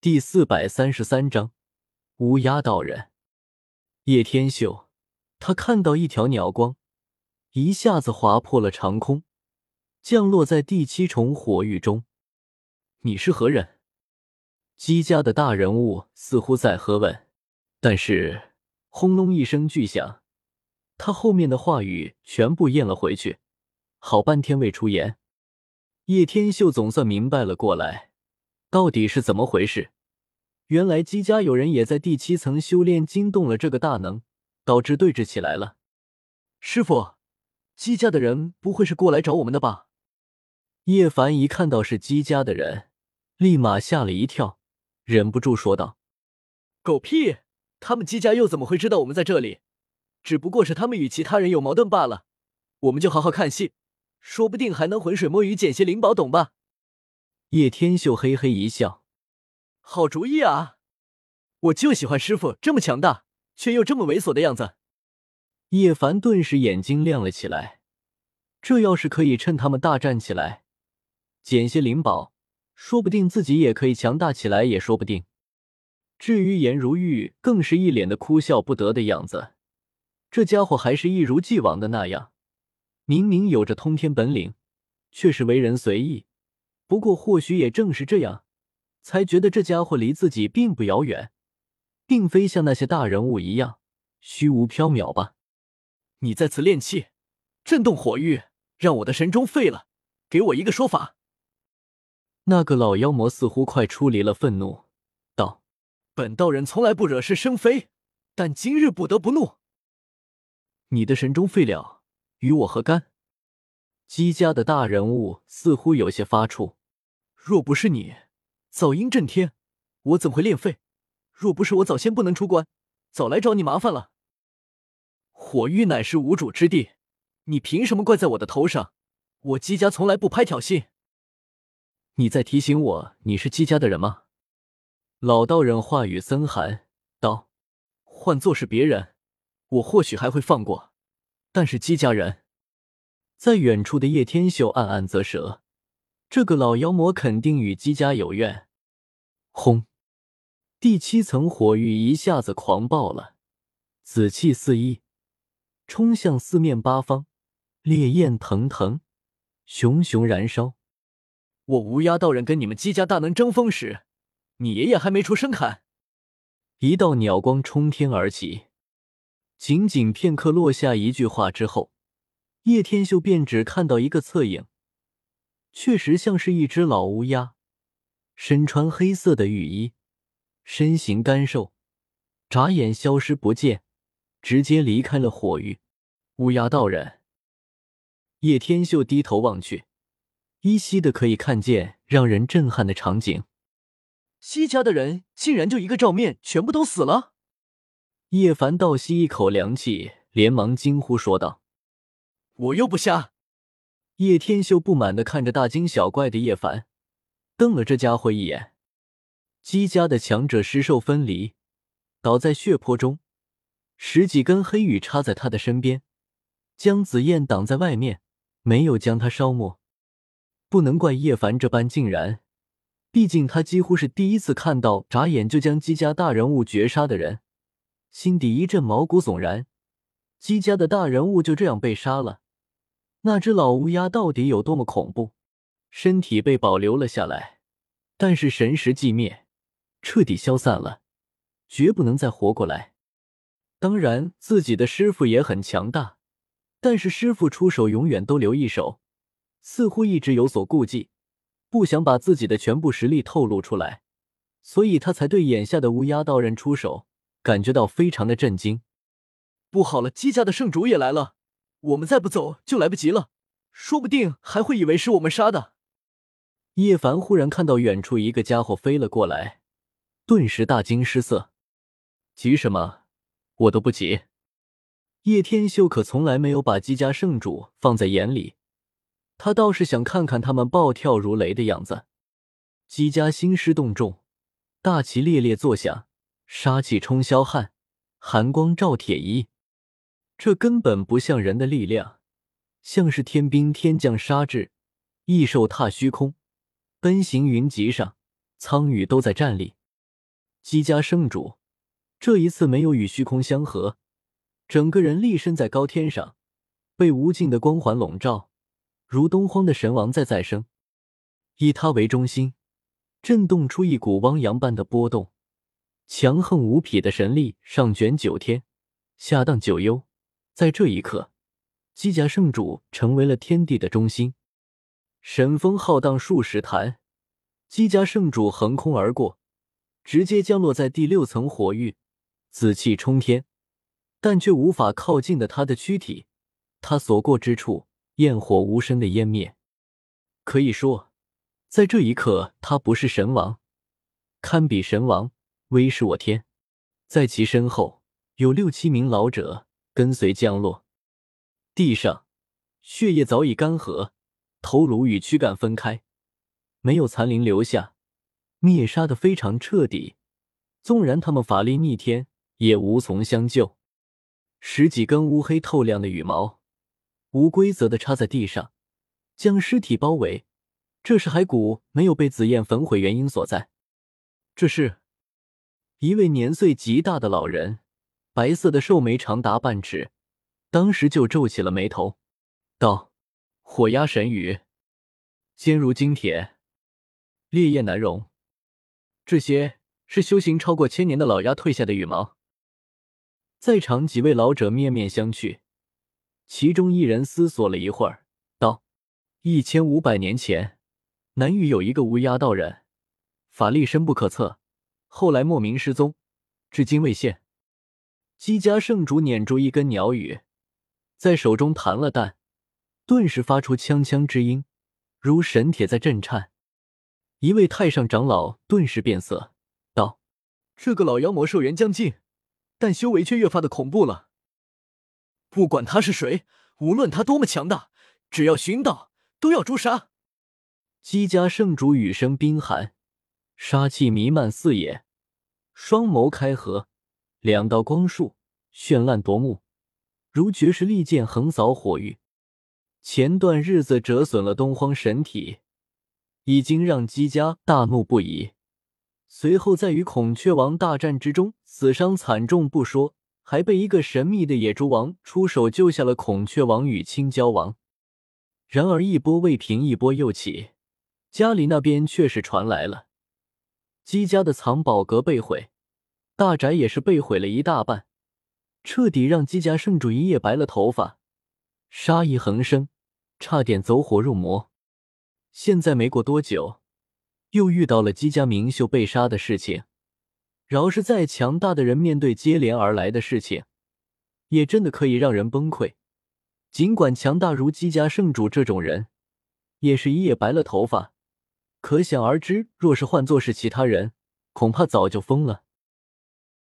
第四百三十三章乌鸦道人叶天秀，他看到一条鸟光一下子划破了长空，降落在第七重火域中。你是何人？姬家的大人物似乎在喝问，但是轰隆一声巨响，他后面的话语全部咽了回去，好半天未出言。叶天秀总算明白了过来。到底是怎么回事？原来姬家有人也在第七层修炼，惊动了这个大能，导致对峙起来了。师傅，姬家的人不会是过来找我们的吧？叶凡一看到是姬家的人，立马吓了一跳，忍不住说道：“狗屁！他们姬家又怎么会知道我们在这里？只不过是他们与其他人有矛盾罢了。我们就好好看戏，说不定还能浑水摸鱼捡些灵宝，懂吧？”叶天秀嘿嘿一笑：“好主意啊！我就喜欢师傅这么强大却又这么猥琐的样子。”叶凡顿时眼睛亮了起来。这要是可以趁他们大战起来，捡些灵宝，说不定自己也可以强大起来，也说不定。至于颜如玉，更是一脸的哭笑不得的样子。这家伙还是一如既往的那样，明明有着通天本领，却是为人随意。不过，或许也正是这样，才觉得这家伙离自己并不遥远，并非像那些大人物一样虚无缥缈吧？你在此练气，震动火域，让我的神钟废了，给我一个说法。那个老妖魔似乎快出离了愤怒，道：“本道人从来不惹是生非，但今日不得不怒。你的神钟废了，与我何干？”姬家的大人物似乎有些发怵。若不是你早应震天，我怎会练废？若不是我早先不能出关，早来找你麻烦了。火域乃是无主之地，你凭什么怪在我的头上？我姬家从来不拍挑衅。你在提醒我你是姬家的人吗？老道人话语森寒道：“换做是别人，我或许还会放过，但是姬家人……”在远处的叶天秀暗暗啧舌。这个老妖魔肯定与姬家有怨。轰！第七层火域一下子狂暴了，紫气四溢，冲向四面八方，烈焰腾腾，熊熊燃烧。我乌鸦道人跟你们姬家大能争锋时，你爷爷还没出生砍。一道鸟光冲天而起，仅仅片刻落下一句话之后，叶天秀便只看到一个侧影。确实像是一只老乌鸦，身穿黑色的雨衣，身形干瘦，眨眼消失不见，直接离开了火域。乌鸦道人，叶天秀低头望去，依稀的可以看见让人震撼的场景。西家的人竟然就一个照面，全部都死了。叶凡倒吸一口凉气，连忙惊呼说道：“我又不瞎。”叶天秀不满的看着大惊小怪的叶凡，瞪了这家伙一眼。姬家的强者尸兽分离，倒在血泊中，十几根黑羽插在他的身边，将紫燕挡在外面，没有将他烧没。不能怪叶凡这般竟然，毕竟他几乎是第一次看到眨眼就将姬家大人物绝杀的人，心底一阵毛骨悚然。姬家的大人物就这样被杀了。那只老乌鸦到底有多么恐怖？身体被保留了下来，但是神识寂灭，彻底消散了，绝不能再活过来。当然，自己的师傅也很强大，但是师傅出手永远都留一手，似乎一直有所顾忌，不想把自己的全部实力透露出来，所以他才对眼下的乌鸦道人出手感觉到非常的震惊。不好了，姬家的圣主也来了。我们再不走就来不及了，说不定还会以为是我们杀的。叶凡忽然看到远处一个家伙飞了过来，顿时大惊失色。急什么？我都不急。叶天秀可从来没有把姬家圣主放在眼里，他倒是想看看他们暴跳如雷的样子。姬家兴师动众，大旗猎猎作响，杀气冲霄汉，寒光照铁衣。这根本不像人的力量，像是天兵天将杀至，异兽踏虚空，奔行云集上，苍宇都在站立。姬家圣主这一次没有与虚空相合，整个人立身在高天上，被无尽的光环笼罩，如东荒的神王在再生。以他为中心，震动出一股汪洋般的波动，强横无匹的神力上卷九天，下荡九幽。在这一刻，姬家圣主成为了天地的中心。神风浩荡数十坛，姬家圣主横空而过，直接降落在第六层火域。紫气冲天，但却无法靠近的他的躯体，他所过之处，焰火无声的湮灭。可以说，在这一刻，他不是神王，堪比神王，威势我天。在其身后，有六七名老者跟随降落。地上血液早已干涸，头颅与躯干分开，没有残灵留下，灭杀的非常彻底。纵然他们法力逆天。也无从相救。十几根乌黑透亮的羽毛，无规则的插在地上，将尸体包围。这是骸骨没有被紫焰焚毁原因所在。这是一位年岁极大的老人，白色的寿眉长达半尺，当时就皱起了眉头，道：“火压神羽，坚如金铁，烈焰难容。这些是修行超过千年的老鸦褪下的羽毛。”在场几位老者面面相觑，其中一人思索了一会儿，道：“一千五百年前，南域有一个乌鸦道人，法力深不可测，后来莫名失踪，至今未现。”姬家圣主捻住一根鸟羽，在手中弹了弹，顿时发出锵锵之音，如神铁在震颤。一位太上长老顿时变色，道：“这个老妖魔寿元将近。”但修为却越发的恐怖了。不管他是谁，无论他多么强大，只要寻到，都要诛杀。姬家圣主语声冰寒，杀气弥漫四野，双眸开合，两道光束绚烂夺目，如绝世利剑横扫火域。前段日子折损了东荒神体，已经让姬家大怒不已。随后，在与孔雀王大战之中，死伤惨重不说，还被一个神秘的野猪王出手救下了孔雀王与青椒王。然而，一波未平，一波又起，家里那边却是传来了姬家的藏宝阁被毁，大宅也是被毁了一大半，彻底让姬家圣主一夜白了头发，杀意横生，差点走火入魔。现在没过多久。又遇到了姬家明秀被杀的事情，饶是再强大的人，面对接连而来的事情，也真的可以让人崩溃。尽管强大如姬家圣主这种人，也是一夜白了头发，可想而知，若是换作是其他人，恐怕早就疯了。